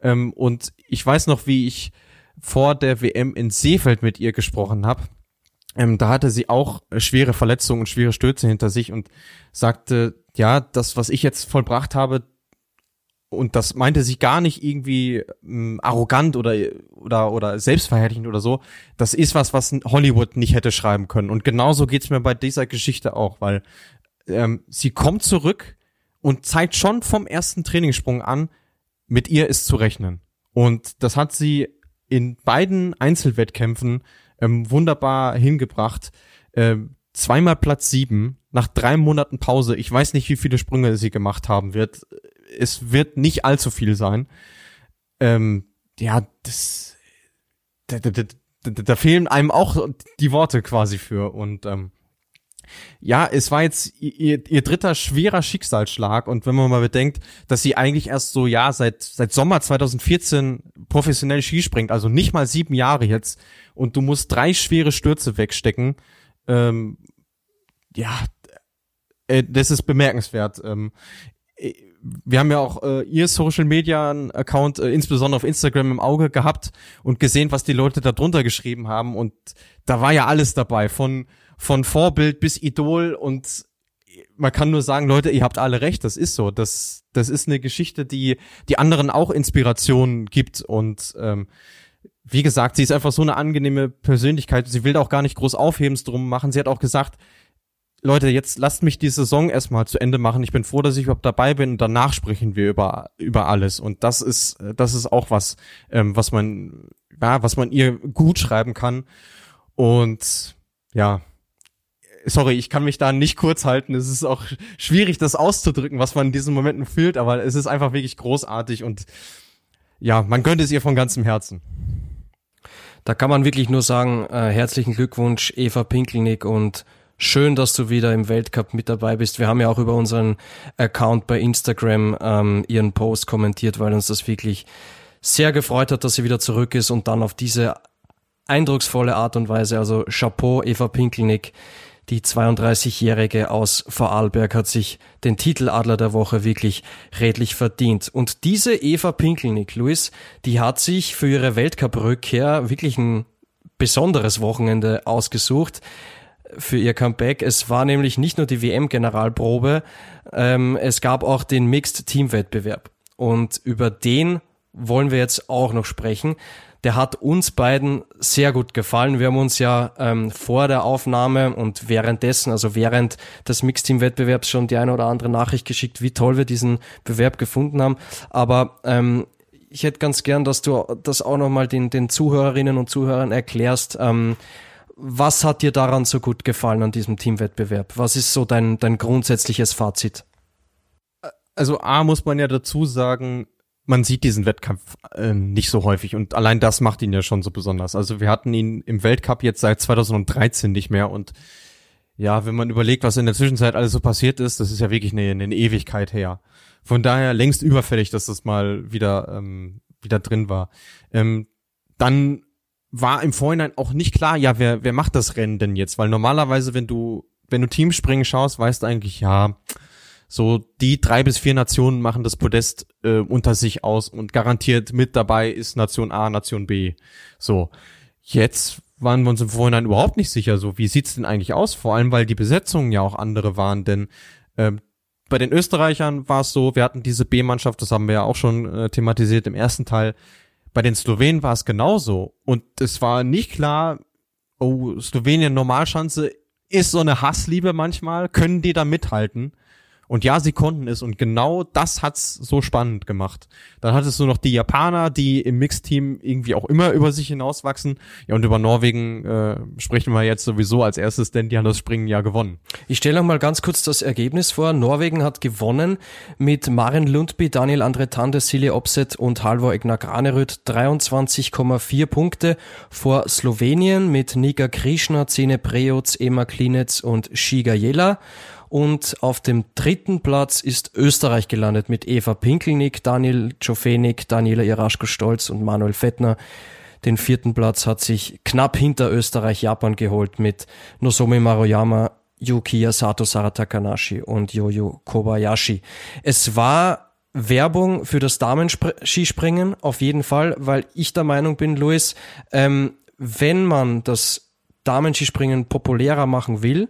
Speaker 2: Ähm, und ich weiß noch, wie ich vor der WM in Seefeld mit ihr gesprochen habe. Ähm, da hatte sie auch schwere Verletzungen und schwere Stürze hinter sich und sagte, ja, das, was ich jetzt vollbracht habe, und das meinte sie gar nicht irgendwie ähm, arrogant oder oder oder selbstverherrlichend oder so. Das ist was, was Hollywood nicht hätte schreiben können. Und genauso geht's mir bei dieser Geschichte auch, weil ähm, sie kommt zurück und zeigt schon vom ersten Trainingssprung an, mit ihr ist zu rechnen. Und das hat sie in beiden Einzelwettkämpfen ähm, wunderbar hingebracht. Ähm, zweimal Platz sieben nach drei Monaten Pause. Ich weiß nicht, wie viele Sprünge sie gemacht haben wird es wird nicht allzu viel sein. Ähm, ja, das, da, da, da, da fehlen einem auch die Worte quasi für und ähm, ja, es war jetzt ihr, ihr dritter schwerer Schicksalsschlag und wenn man mal bedenkt, dass sie eigentlich erst so ja seit seit Sommer 2014 professionell Ski springt, also nicht mal sieben Jahre jetzt und du musst drei schwere Stürze wegstecken, ähm, ja, äh, das ist bemerkenswert. Ähm, wir haben ja auch äh, ihr Social Media Account äh, insbesondere auf Instagram im Auge gehabt und gesehen, was die Leute da drunter geschrieben haben und da war ja alles dabei von von Vorbild bis Idol und man kann nur sagen, Leute, ihr habt alle recht, das ist so. Das das ist eine Geschichte, die die anderen auch Inspiration gibt und ähm, wie gesagt, sie ist einfach so eine angenehme Persönlichkeit. Sie will auch gar nicht groß Aufhebens drum machen. Sie hat auch gesagt, Leute, jetzt lasst mich die Saison erstmal zu Ende machen. Ich bin froh, dass ich überhaupt dabei bin und danach sprechen wir über, über alles. Und das ist, das ist auch was, ähm, was man, ja, was man ihr gut schreiben kann. Und ja, sorry, ich kann mich da nicht kurz halten. Es ist auch schwierig, das auszudrücken, was man in diesen Momenten fühlt, aber es ist einfach wirklich großartig und ja, man gönnt es ihr von ganzem Herzen.
Speaker 1: Da kann man wirklich nur sagen, äh, herzlichen Glückwunsch, Eva Pinkelnick und Schön, dass du wieder im Weltcup mit dabei bist. Wir haben ja auch über unseren Account bei Instagram ähm, ihren Post kommentiert, weil uns das wirklich sehr gefreut hat, dass sie wieder zurück ist und dann auf diese eindrucksvolle Art und Weise. Also Chapeau, Eva Pinkelnick, die 32-Jährige aus Vorarlberg hat sich den Titel Adler der Woche wirklich redlich verdient. Und diese Eva Pinkelnick, Luis, die hat sich für ihre Weltcup-Rückkehr wirklich ein besonderes Wochenende ausgesucht für ihr Comeback. Es war nämlich nicht nur die WM-Generalprobe, ähm, es gab auch den Mixed-Team-Wettbewerb. Und über den wollen wir jetzt auch noch sprechen. Der hat uns beiden sehr gut gefallen. Wir haben uns ja ähm, vor der Aufnahme und währenddessen, also während des Mixteam-Wettbewerbs schon die eine oder andere Nachricht geschickt, wie toll wir diesen Bewerb gefunden haben. Aber ähm, ich hätte ganz gern, dass du das auch nochmal den, den Zuhörerinnen und Zuhörern erklärst. Ähm, was hat dir daran so gut gefallen an diesem Teamwettbewerb? Was ist so dein, dein grundsätzliches Fazit?
Speaker 2: Also A muss man ja dazu sagen, man sieht diesen Wettkampf äh, nicht so häufig und allein das macht ihn ja schon so besonders. Also wir hatten ihn im Weltcup jetzt seit 2013 nicht mehr und ja, wenn man überlegt, was in der Zwischenzeit alles so passiert ist, das ist ja wirklich eine, eine Ewigkeit her. Von daher längst überfällig, dass das mal wieder ähm, wieder drin war. Ähm, dann war im Vorhinein auch nicht klar, ja, wer, wer macht das Rennen denn jetzt? Weil normalerweise, wenn du, wenn du Teamspringen schaust, weißt du eigentlich, ja, so die drei bis vier Nationen machen das Podest äh, unter sich aus und garantiert mit dabei ist Nation A, Nation B. So, jetzt waren wir uns im Vorhinein überhaupt nicht sicher, so wie sieht's denn eigentlich aus? Vor allem, weil die Besetzungen ja auch andere waren, denn äh, bei den Österreichern war es so, wir hatten diese B-Mannschaft, das haben wir ja auch schon äh, thematisiert im ersten Teil, bei den Slowenen war es genauso. Und es war nicht klar, oh, Slowenien Normalschanze ist so eine Hassliebe manchmal, können die da mithalten? Und ja, sie konnten es und genau das hat's so spannend gemacht. Dann hattest du noch die Japaner, die im Mixteam irgendwie auch immer über sich hinauswachsen. Ja, und über Norwegen äh, sprechen wir jetzt sowieso als erstes, denn die haben das Springen ja gewonnen.
Speaker 1: Ich stelle noch mal ganz kurz das Ergebnis vor. Norwegen hat gewonnen mit Maren Lundby, Daniel Andretande, Silje Opset und Halvor Egnar Granerüt 23,4 Punkte vor Slowenien mit Nika Krishna, Zene Prejoc, Ema Klinetz und Shiga Jela. Und auf dem dritten Platz ist Österreich gelandet mit Eva Pinkelnick, Daniel Czofenik, Daniela Iraschko-Stolz und Manuel Fettner. Den vierten Platz hat sich knapp hinter Österreich Japan geholt mit Nozomi Maruyama, Yukiya Sato Saratakanashi und Yoyo Kobayashi. Es war Werbung für das Damenskispringen auf jeden Fall, weil ich der Meinung bin, Luis, ähm, wenn man das Damenskispringen populärer machen will,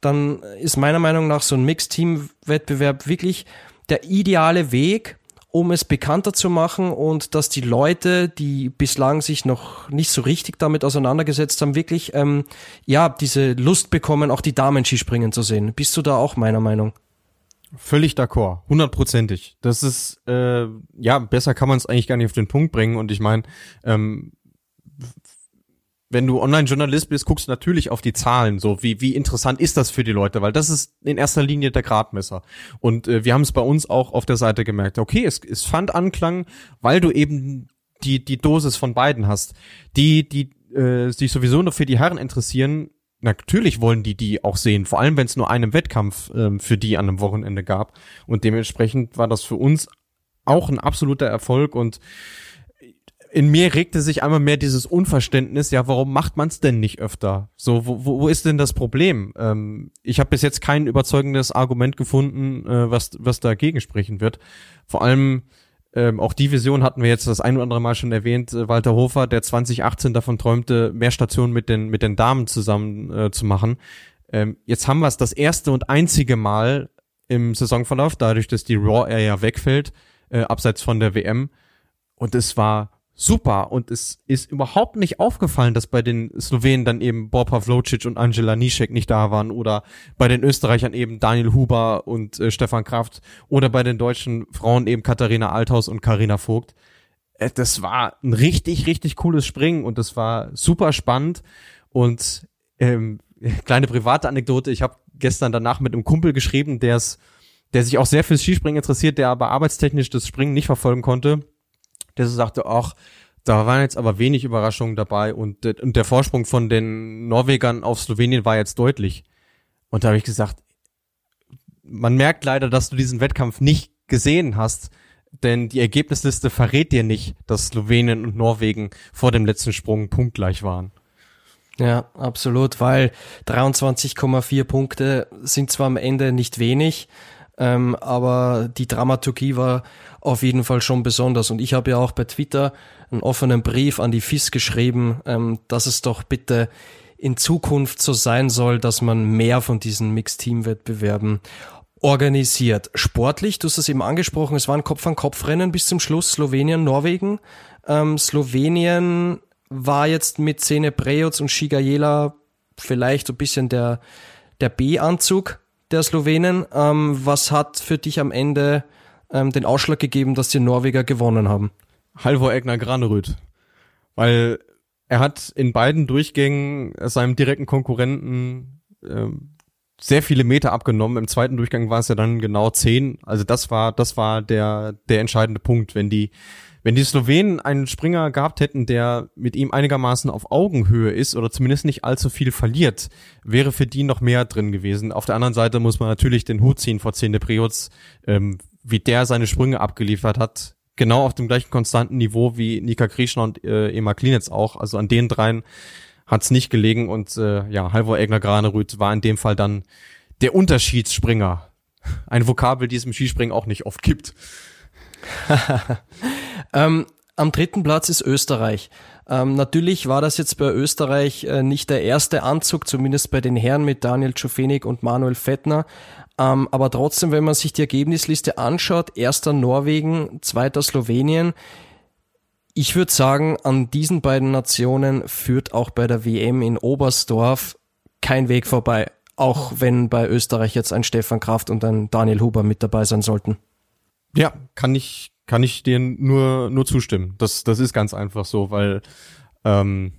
Speaker 1: dann ist meiner Meinung nach so ein Mixed-Team-Wettbewerb wirklich der ideale Weg, um es bekannter zu machen und dass die Leute, die bislang sich noch nicht so richtig damit auseinandergesetzt haben, wirklich ähm, ja diese Lust bekommen, auch die Damen-Skispringen zu sehen. Bist du da auch meiner Meinung?
Speaker 2: Völlig d'accord, hundertprozentig. Das ist äh, ja besser kann man es eigentlich gar nicht auf den Punkt bringen. Und ich meine, ähm, wenn du Online-Journalist bist, guckst du natürlich auf die Zahlen, so wie wie interessant ist das für die Leute, weil das ist in erster Linie der Gradmesser. Und äh, wir haben es bei uns auch auf der Seite gemerkt. Okay, es, es fand Anklang, weil du eben die die Dosis von beiden hast. Die die äh, sich sowieso nur für die Herren interessieren, natürlich wollen die die auch sehen, vor allem wenn es nur einen Wettkampf ähm, für die an einem Wochenende gab. Und dementsprechend war das für uns auch ein absoluter Erfolg und in mir regte sich einmal mehr dieses Unverständnis, ja, warum macht man es denn nicht öfter? So, wo, wo ist denn das Problem? Ähm, ich habe bis jetzt kein überzeugendes Argument gefunden, äh, was, was dagegen sprechen wird. Vor allem ähm, auch die Vision hatten wir jetzt das ein oder andere Mal schon erwähnt, äh, Walter Hofer, der 2018 davon träumte, mehr Stationen mit den, mit den Damen zusammen äh, zu machen. Ähm, jetzt haben wir es das erste und einzige Mal im Saisonverlauf, dadurch, dass die Raw Area wegfällt, äh, abseits von der WM. Und es war super und es ist überhaupt nicht aufgefallen, dass bei den Slowenen dann eben Bob Pavlocic und Angela Nischek nicht da waren oder bei den Österreichern eben Daniel Huber und äh, Stefan Kraft oder bei den deutschen Frauen eben Katharina Althaus und Karina Vogt. Äh, das war ein richtig, richtig cooles Springen und das war super spannend und ähm, [LAUGHS] kleine private Anekdote, ich habe gestern danach mit einem Kumpel geschrieben, der der sich auch sehr fürs Skispringen interessiert, der aber arbeitstechnisch das Springen nicht verfolgen konnte der so sagte, ach, da waren jetzt aber wenig Überraschungen dabei und, und der Vorsprung von den Norwegern auf Slowenien war jetzt deutlich. Und da habe ich gesagt, man merkt leider, dass du diesen Wettkampf nicht gesehen hast, denn die Ergebnisliste verrät dir nicht, dass Slowenien und Norwegen vor dem letzten Sprung punktgleich waren.
Speaker 1: Ja, absolut, weil 23,4 Punkte sind zwar am Ende nicht wenig, ähm, aber die Dramaturgie war auf jeden Fall schon besonders. Und ich habe ja auch bei Twitter einen offenen Brief an die FIS geschrieben, ähm, dass es doch bitte in Zukunft so sein soll, dass man mehr von diesen Mixed-Team-Wettbewerben organisiert. Sportlich, du hast es eben angesprochen, es war ein Kopf-an-Kopf-Rennen bis zum Schluss, Slowenien, Norwegen. Ähm, Slowenien war jetzt mit Zene Prejoc und Shigajela vielleicht ein bisschen der, der B-Anzug der Slowenen. Ähm, was hat für dich am Ende ähm, den Ausschlag gegeben, dass die Norweger gewonnen haben?
Speaker 2: Halvor Egner Granerüth. Weil er hat in beiden Durchgängen seinem direkten Konkurrenten ähm, sehr viele Meter abgenommen. Im zweiten Durchgang war es ja dann genau zehn. Also das war, das war der, der entscheidende Punkt. Wenn die, wenn die Slowenen einen Springer gehabt hätten, der mit ihm einigermaßen auf Augenhöhe ist oder zumindest nicht allzu viel verliert, wäre für die noch mehr drin gewesen. Auf der anderen Seite muss man natürlich den Hut ziehen vor Zehn de Priots, ähm, wie der seine Sprünge abgeliefert hat. Genau auf dem gleichen konstanten Niveau wie Nika Krishna und äh, Ema Klinitz auch. Also an den dreien hat's nicht gelegen und äh, ja, Halvor Egner Granerüth war in dem Fall dann der Unterschiedsspringer. Ein Vokabel, die es im Skispringen auch nicht oft gibt. [LAUGHS]
Speaker 1: ähm, am dritten Platz ist Österreich. Ähm, natürlich war das jetzt bei Österreich äh, nicht der erste Anzug, zumindest bei den Herren mit Daniel Czufenik und Manuel Fettner. Ähm, aber trotzdem, wenn man sich die Ergebnisliste anschaut, erster Norwegen, zweiter Slowenien. Ich würde sagen, an diesen beiden Nationen führt auch bei der WM in Oberstdorf kein Weg vorbei. Auch wenn bei Österreich jetzt ein Stefan Kraft und ein Daniel Huber mit dabei sein sollten.
Speaker 2: Ja, kann ich, kann ich dir nur, nur zustimmen. Das, das ist ganz einfach so, weil, ähm,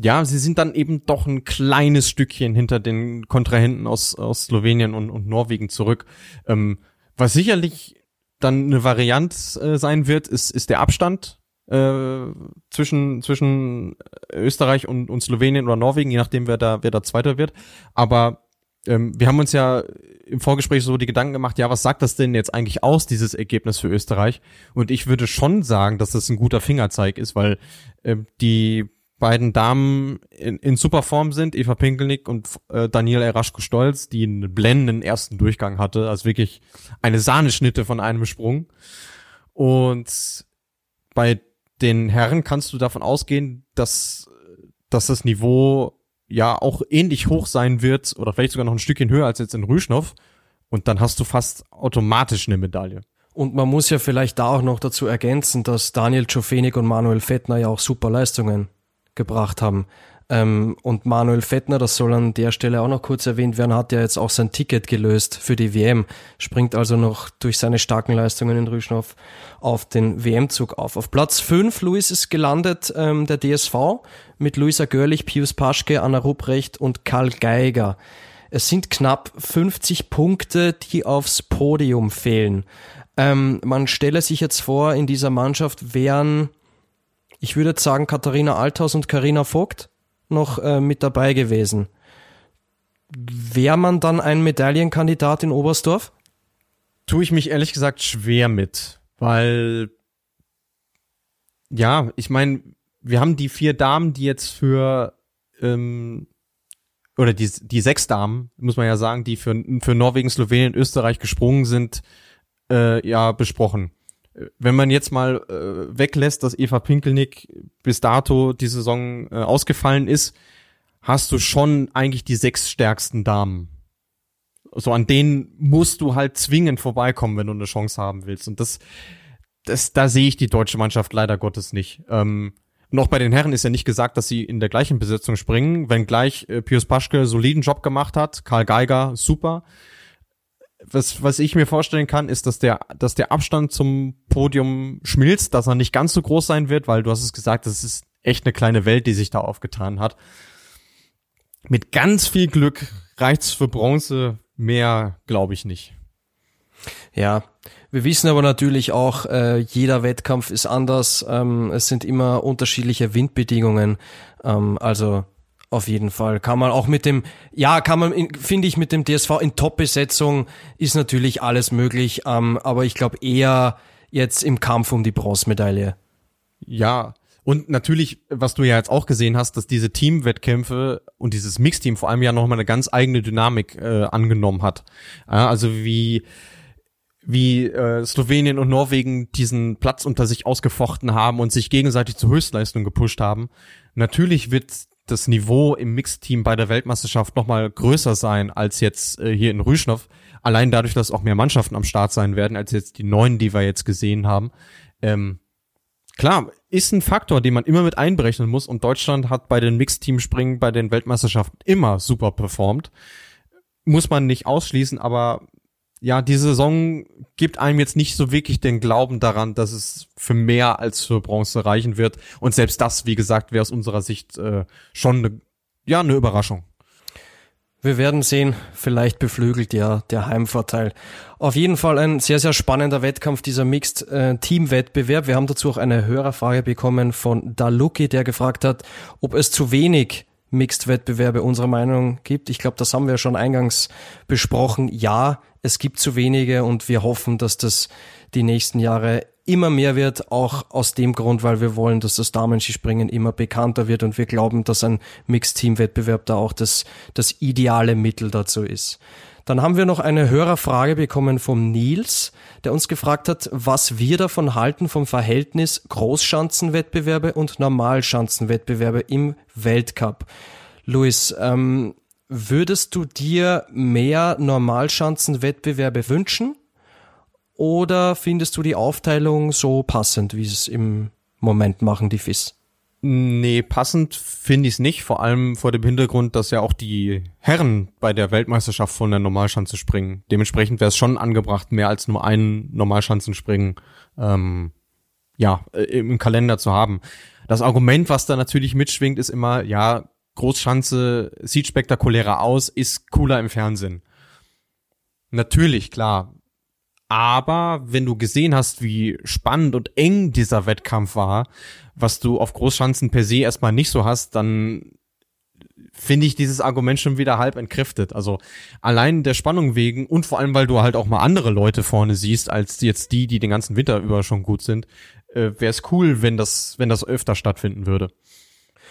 Speaker 2: ja, sie sind dann eben doch ein kleines Stückchen hinter den Kontrahenten aus, aus Slowenien und, und Norwegen zurück. Ähm, was sicherlich dann eine Variante äh, sein wird, ist, ist der Abstand äh, zwischen, zwischen Österreich und, und Slowenien oder Norwegen, je nachdem, wer da, wer da Zweiter wird. Aber ähm, wir haben uns ja im Vorgespräch so die Gedanken gemacht, ja, was sagt das denn jetzt eigentlich aus, dieses Ergebnis für Österreich? Und ich würde schon sagen, dass das ein guter Fingerzeig ist, weil äh, die beiden Damen in, in super Form sind, Eva Pinkelnick und äh, Daniel Eraschko-Stolz, die einen blendenden ersten Durchgang hatte, also wirklich eine Sahneschnitte von einem Sprung. Und bei den Herren kannst du davon ausgehen, dass, dass das Niveau ja auch ähnlich hoch sein wird oder vielleicht sogar noch ein Stückchen höher als jetzt in Rüschnow. Und dann hast du fast automatisch eine Medaille.
Speaker 1: Und man muss ja vielleicht da auch noch dazu ergänzen, dass Daniel Czofenik und Manuel Fettner ja auch super Leistungen gebracht haben. Ähm, und Manuel Fettner, das soll an der Stelle auch noch kurz erwähnt werden, hat ja jetzt auch sein Ticket gelöst für die WM, springt also noch durch seine starken Leistungen in Rüschnow auf den WM-Zug auf. Auf Platz 5, Luis ist gelandet, ähm, der DSV, mit Luisa Görlich, Pius Paschke, Anna Rupprecht und Karl Geiger. Es sind knapp 50 Punkte, die aufs Podium fehlen. Ähm, man stelle sich jetzt vor, in dieser Mannschaft wären, ich würde jetzt sagen, Katharina Althaus und Karina Vogt noch äh, mit dabei gewesen. Wäre man dann ein Medaillenkandidat in Oberstdorf?
Speaker 2: Tue ich mich ehrlich gesagt schwer mit, weil ja, ich meine, wir haben die vier Damen, die jetzt für ähm, oder die, die sechs Damen, muss man ja sagen, die für, für Norwegen, Slowenien, Österreich gesprungen sind, äh, ja, besprochen. Wenn man jetzt mal äh, weglässt, dass Eva Pinkelnick bis dato die Saison äh, ausgefallen ist, hast du schon eigentlich die sechs stärksten Damen. So an denen musst du halt zwingend vorbeikommen, wenn du eine Chance haben willst. Und das, das, da sehe ich die deutsche Mannschaft leider Gottes nicht. Ähm, noch bei den Herren ist ja nicht gesagt, dass sie in der gleichen Besetzung springen, wenngleich äh, Pius Paschke soliden Job gemacht hat, Karl Geiger super was, was ich mir vorstellen kann, ist, dass der, dass der Abstand zum Podium schmilzt, dass er nicht ganz so groß sein wird, weil du hast es gesagt, das ist echt eine kleine Welt, die sich da aufgetan hat. Mit ganz viel Glück reicht's für Bronze, mehr glaube ich nicht.
Speaker 1: Ja, wir wissen aber natürlich auch, äh, jeder Wettkampf ist anders. Ähm, es sind immer unterschiedliche Windbedingungen. Ähm, also auf jeden Fall. Kann man auch mit dem, ja, kann man, finde ich, mit dem DSV in Top-Besetzung ist natürlich alles möglich, ähm, aber ich glaube eher jetzt im Kampf um die Bronzemedaille.
Speaker 2: Ja, und natürlich, was du ja jetzt auch gesehen hast, dass diese Teamwettkämpfe und dieses Mixteam vor allem ja nochmal eine ganz eigene Dynamik äh, angenommen hat. Ja, also wie wie äh, Slowenien und Norwegen diesen Platz unter sich ausgefochten haben und sich gegenseitig zur Höchstleistung gepusht haben. Natürlich wird das Niveau im Mixteam bei der Weltmeisterschaft nochmal größer sein als jetzt äh, hier in Rüschnow. Allein dadurch, dass auch mehr Mannschaften am Start sein werden, als jetzt die neun, die wir jetzt gesehen haben. Ähm, klar, ist ein Faktor, den man immer mit einberechnen muss. Und Deutschland hat bei den Mixteam-Springen bei den Weltmeisterschaften immer super performt. Muss man nicht ausschließen, aber ja, die Saison gibt einem jetzt nicht so wirklich den Glauben daran, dass es für mehr als für Bronze reichen wird. Und selbst das, wie gesagt, wäre aus unserer Sicht äh, schon eine, ja, eine Überraschung.
Speaker 1: Wir werden sehen, vielleicht beflügelt ja der Heimvorteil. Auf jeden Fall ein sehr, sehr spannender Wettkampf, dieser Mixed äh. Wir haben dazu auch eine Hörerfrage bekommen von Daluki, der gefragt hat, ob es zu wenig Mixed-Wettbewerbe unserer Meinung gibt. Ich glaube, das haben wir schon eingangs besprochen. Ja, es gibt zu wenige und wir hoffen, dass das die nächsten Jahre immer mehr wird, auch aus dem Grund, weil wir wollen, dass das Damenskispringen immer bekannter wird und wir glauben, dass ein Mixed-Team-Wettbewerb da auch das, das ideale Mittel dazu ist. Dann haben wir noch eine Hörerfrage bekommen vom Nils, der uns gefragt hat, was wir davon halten vom Verhältnis Großschanzenwettbewerbe und Normalschanzenwettbewerbe im Weltcup. Luis, ähm, würdest du dir mehr Normalschanzenwettbewerbe wünschen? Oder findest du die Aufteilung so passend, wie es im Moment machen, die FIS?
Speaker 2: Nee, passend finde ich es nicht, vor allem vor dem Hintergrund, dass ja auch die Herren bei der Weltmeisterschaft von der Normalschanze springen. Dementsprechend wäre es schon angebracht, mehr als nur einen Normalschanzenspringen ähm, ja, äh, im Kalender zu haben. Das Argument, was da natürlich mitschwingt, ist immer, ja, Großschanze sieht spektakulärer aus, ist cooler im Fernsehen. Natürlich, klar. Aber wenn du gesehen hast, wie spannend und eng dieser Wettkampf war, was du auf Großschanzen per se erstmal nicht so hast, dann finde ich dieses Argument schon wieder halb entkräftet. Also allein der Spannung wegen und vor allem, weil du halt auch mal andere Leute vorne siehst, als jetzt die, die den ganzen Winter über schon gut sind, äh, wäre es cool, wenn das, wenn das öfter stattfinden würde.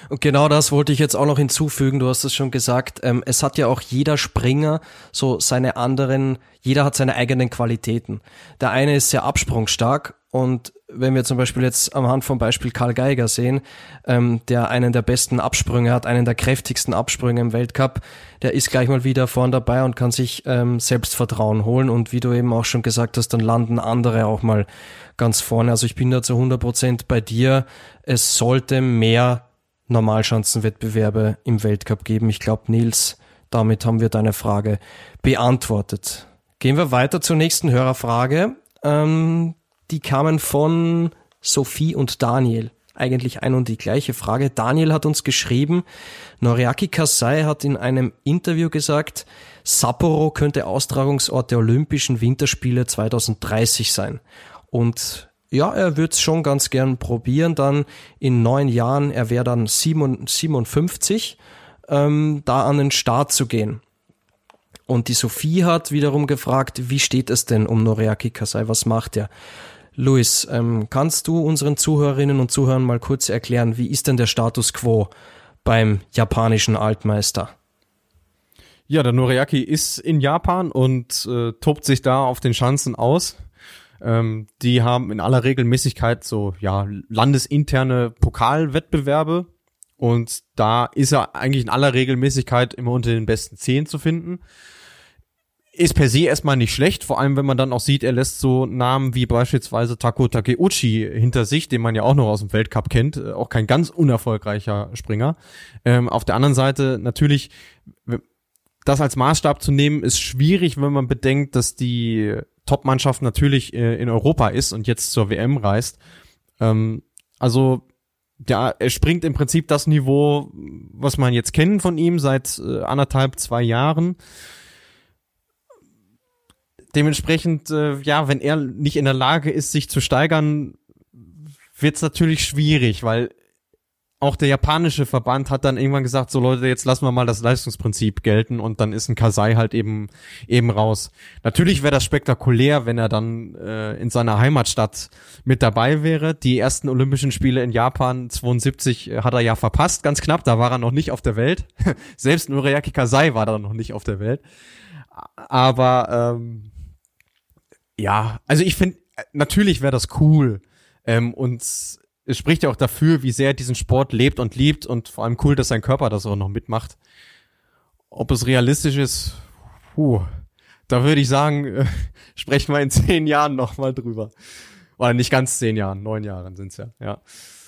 Speaker 1: Und genau das wollte ich jetzt auch noch hinzufügen. Du hast es schon gesagt. Ähm, es hat ja auch jeder Springer so seine anderen, jeder hat seine eigenen Qualitäten. Der eine ist sehr absprungsstark und wenn wir zum Beispiel jetzt am Hand vom Beispiel Karl Geiger sehen, ähm, der einen der besten Absprünge hat, einen der kräftigsten Absprünge im Weltcup, der ist gleich mal wieder vorn dabei und kann sich ähm, Selbstvertrauen holen. Und wie du eben auch schon gesagt hast, dann landen andere auch mal ganz vorne. Also ich bin da zu 100 Prozent bei dir. Es sollte mehr Normalschanzenwettbewerbe im Weltcup geben. Ich glaube, Nils, damit haben wir deine Frage beantwortet. Gehen wir weiter zur nächsten Hörerfrage. Ähm, die kamen von Sophie und Daniel. Eigentlich ein und die gleiche Frage. Daniel hat uns geschrieben, Noriaki Kasai hat in einem Interview gesagt, Sapporo könnte Austragungsort der Olympischen Winterspiele 2030 sein. Und ja, er würde es schon ganz gern probieren, dann in neun Jahren, er wäre dann 57, ähm, da an den Start zu gehen. Und die Sophie hat wiederum gefragt, wie steht es denn um Noriaki Kasai, was macht er? Luis, ähm, kannst du unseren Zuhörerinnen und Zuhörern mal kurz erklären, wie ist denn der Status quo beim japanischen Altmeister?
Speaker 2: Ja, der Noriaki ist in Japan und äh, tobt sich da auf den Schanzen aus. Ähm, die haben in aller Regelmäßigkeit so ja landesinterne Pokalwettbewerbe und da ist er eigentlich in aller Regelmäßigkeit immer unter den besten zehn zu finden ist per se erstmal nicht schlecht, vor allem wenn man dann auch sieht, er lässt so Namen wie beispielsweise Tako Takeuchi hinter sich, den man ja auch noch aus dem Weltcup kennt, äh, auch kein ganz unerfolgreicher Springer. Ähm, auf der anderen Seite natürlich, das als Maßstab zu nehmen, ist schwierig, wenn man bedenkt, dass die Top-Mannschaft natürlich äh, in Europa ist und jetzt zur WM reist. Ähm, also ja, er springt im Prinzip das Niveau, was man jetzt kennen von ihm seit äh, anderthalb, zwei Jahren dementsprechend, äh, ja, wenn er nicht in der Lage ist, sich zu steigern, wird es natürlich schwierig, weil auch der japanische Verband hat dann irgendwann gesagt, so Leute, jetzt lassen wir mal das Leistungsprinzip gelten und dann ist ein Kasai halt eben eben raus. Natürlich wäre das spektakulär, wenn er dann äh, in seiner Heimatstadt mit dabei wäre. Die ersten Olympischen Spiele in Japan 72 hat er ja verpasst, ganz knapp, da war er noch nicht auf der Welt. [LAUGHS] Selbst Noriaki Kasai war da noch nicht auf der Welt. Aber ähm, ja, also ich finde, natürlich wäre das cool. Ähm, und es spricht ja auch dafür, wie sehr er diesen Sport lebt und liebt und vor allem cool, dass sein Körper das auch noch mitmacht. Ob es realistisch ist, puh, da würde ich sagen, äh, [LAUGHS] sprechen wir in zehn Jahren nochmal drüber. Oder nicht ganz zehn Jahren, neun Jahren sind's ja, ja.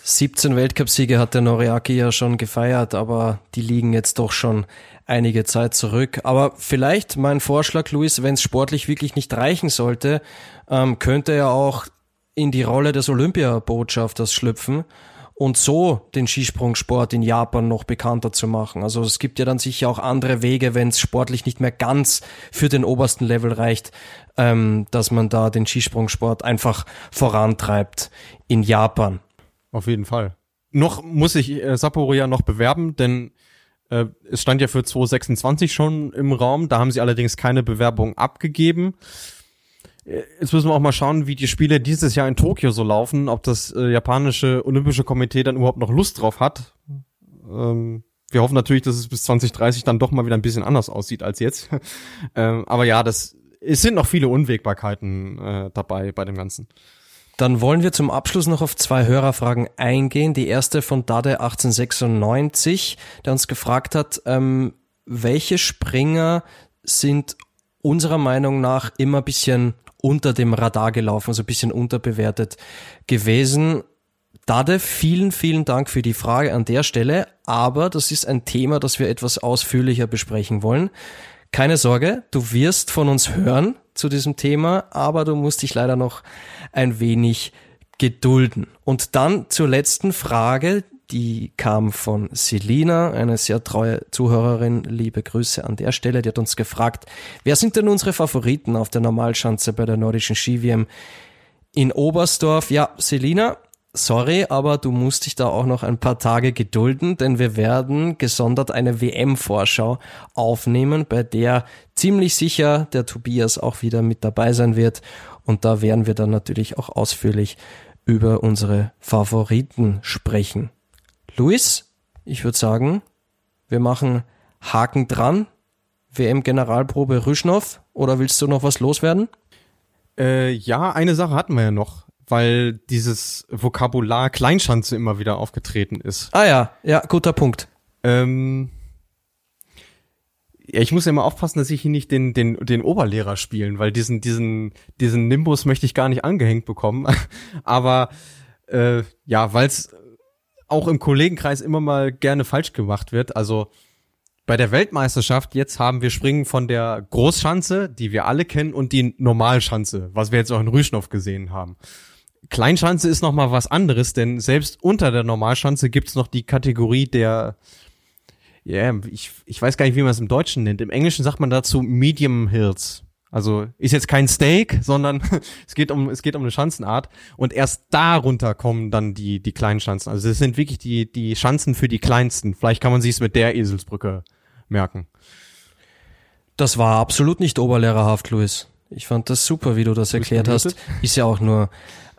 Speaker 1: 17 Weltcupsiege hat der Noriaki ja schon gefeiert, aber die liegen jetzt doch schon einige Zeit zurück. Aber vielleicht mein Vorschlag, Luis, wenn es sportlich wirklich nicht reichen sollte, ähm, könnte er auch in die Rolle des Olympiabotschafters schlüpfen und so den Skisprungsport in Japan noch bekannter zu machen. Also es gibt ja dann sicher auch andere Wege, wenn es sportlich nicht mehr ganz für den obersten Level reicht, ähm, dass man da den Skisprungsport einfach vorantreibt in Japan.
Speaker 2: Auf jeden Fall. Noch muss ich äh, Sapporo ja noch bewerben, denn äh, es stand ja für 2026 schon im Raum. Da haben sie allerdings keine Bewerbung abgegeben. Äh, jetzt müssen wir auch mal schauen, wie die Spiele dieses Jahr in Tokio so laufen, ob das äh, japanische Olympische Komitee dann überhaupt noch Lust drauf hat. Ähm, wir hoffen natürlich, dass es bis 2030 dann doch mal wieder ein bisschen anders aussieht als jetzt. [LAUGHS] ähm, aber ja, das es sind noch viele Unwägbarkeiten äh, dabei bei dem Ganzen.
Speaker 1: Dann wollen wir zum Abschluss noch auf zwei Hörerfragen eingehen. Die erste von Dade 1896, der uns gefragt hat, ähm, welche Springer sind unserer Meinung nach immer bisschen unter dem Radar gelaufen, also ein bisschen unterbewertet gewesen. Dade, vielen, vielen Dank für die Frage an der Stelle, aber das ist ein Thema, das wir etwas ausführlicher besprechen wollen. Keine Sorge, du wirst von uns hören zu diesem Thema, aber du musst dich leider noch ein wenig gedulden. Und dann zur letzten Frage, die kam von Selina, eine sehr treue Zuhörerin. Liebe Grüße an der Stelle. Die hat uns gefragt, wer sind denn unsere Favoriten auf der Normalschanze bei der nordischen Ski-WM in Oberstdorf? Ja, Selina, sorry, aber du musst dich da auch noch ein paar Tage gedulden, denn wir werden gesondert eine WM-Vorschau aufnehmen, bei der ziemlich sicher der Tobias auch wieder mit dabei sein wird. Und da werden wir dann natürlich auch ausführlich über unsere Favoriten sprechen. Luis, ich würde sagen, wir machen Haken dran. WM-Generalprobe Rüschnow. Oder willst du noch was loswerden?
Speaker 2: Äh, ja, eine Sache hatten wir ja noch weil dieses Vokabular Kleinschanze immer wieder aufgetreten ist.
Speaker 1: Ah ja, ja, guter Punkt.
Speaker 2: Ähm, ja, ich muss ja immer aufpassen, dass ich hier nicht den, den, den Oberlehrer spielen, weil diesen, diesen, diesen Nimbus möchte ich gar nicht angehängt bekommen. [LAUGHS] Aber äh, ja, weil es auch im Kollegenkreis immer mal gerne falsch gemacht wird. Also bei der Weltmeisterschaft jetzt haben wir Springen von der Großschanze, die wir alle kennen, und die Normalschanze, was wir jetzt auch in Rüschnow gesehen haben. Kleinschanze ist noch mal was anderes, denn selbst unter der Normalschanze gibt's noch die Kategorie der ja, yeah, ich, ich weiß gar nicht, wie man es im Deutschen nennt. Im Englischen sagt man dazu Medium Hills. Also ist jetzt kein Steak, sondern [LAUGHS] es geht um es geht um eine Schanzenart und erst darunter kommen dann die die kleinen Schanzen. Also es sind wirklich die die Schanzen für die kleinsten. Vielleicht kann man sich es mit der Eselsbrücke merken.
Speaker 1: Das war absolut nicht oberlehrerhaft, Luis. Ich fand das super, wie du das erklärt hast. Ist ja auch nur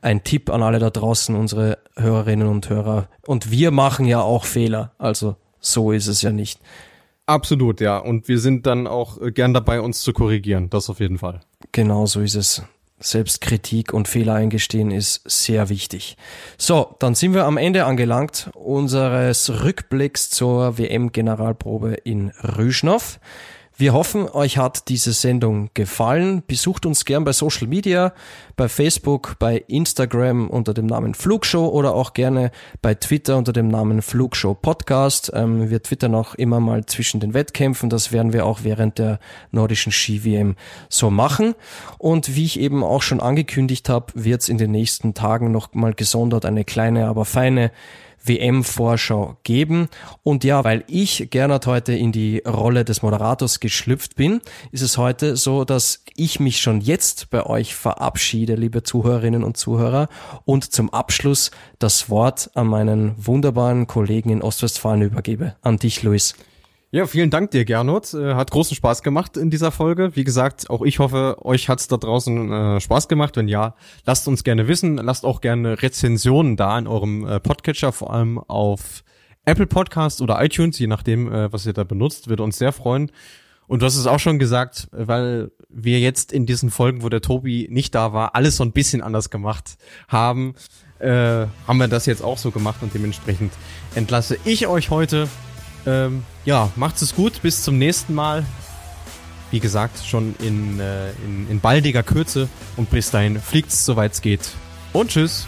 Speaker 1: ein Tipp an alle da draußen, unsere Hörerinnen und Hörer. Und wir machen ja auch Fehler. Also so ist es ja nicht.
Speaker 2: Absolut, ja. Und wir sind dann auch äh, gern dabei, uns zu korrigieren. Das auf jeden Fall.
Speaker 1: Genau so ist es. Selbstkritik und Fehler eingestehen ist sehr wichtig. So, dann sind wir am Ende angelangt unseres Rückblicks zur WM-Generalprobe in Rüschnow. Wir hoffen, euch hat diese Sendung gefallen. Besucht uns gern bei Social Media, bei Facebook, bei Instagram unter dem Namen Flugshow oder auch gerne bei Twitter unter dem Namen Flugshow Podcast. Ähm, wir twittern auch immer mal zwischen den Wettkämpfen. Das werden wir auch während der nordischen Ski-WM so machen. Und wie ich eben auch schon angekündigt habe, wird es in den nächsten Tagen noch mal gesondert eine kleine, aber feine WM-Vorschau geben. Und ja, weil ich Gernot heute in die Rolle des Moderators geschlüpft bin, ist es heute so, dass ich mich schon jetzt bei euch verabschiede, liebe Zuhörerinnen und Zuhörer, und zum Abschluss das Wort an meinen wunderbaren Kollegen in Ostwestfalen übergebe. An dich, Luis.
Speaker 2: Ja, vielen Dank dir, Gernot. Äh, hat großen Spaß gemacht in dieser Folge. Wie gesagt, auch ich hoffe, euch hat's da draußen äh, Spaß gemacht. Wenn ja, lasst uns gerne wissen. Lasst auch gerne Rezensionen da in eurem äh, Podcatcher, vor allem auf Apple Podcast oder iTunes, je nachdem, äh, was ihr da benutzt. Würde uns sehr freuen. Und du hast es auch schon gesagt, weil wir jetzt in diesen Folgen, wo der Tobi nicht da war, alles so ein bisschen anders gemacht haben, äh, haben wir das jetzt auch so gemacht und dementsprechend entlasse ich euch heute ähm, ja, macht's es gut. Bis zum nächsten Mal. Wie gesagt, schon in, äh, in, in baldiger Kürze. Und bis dahin fliegt's, soweit es geht. Und tschüss.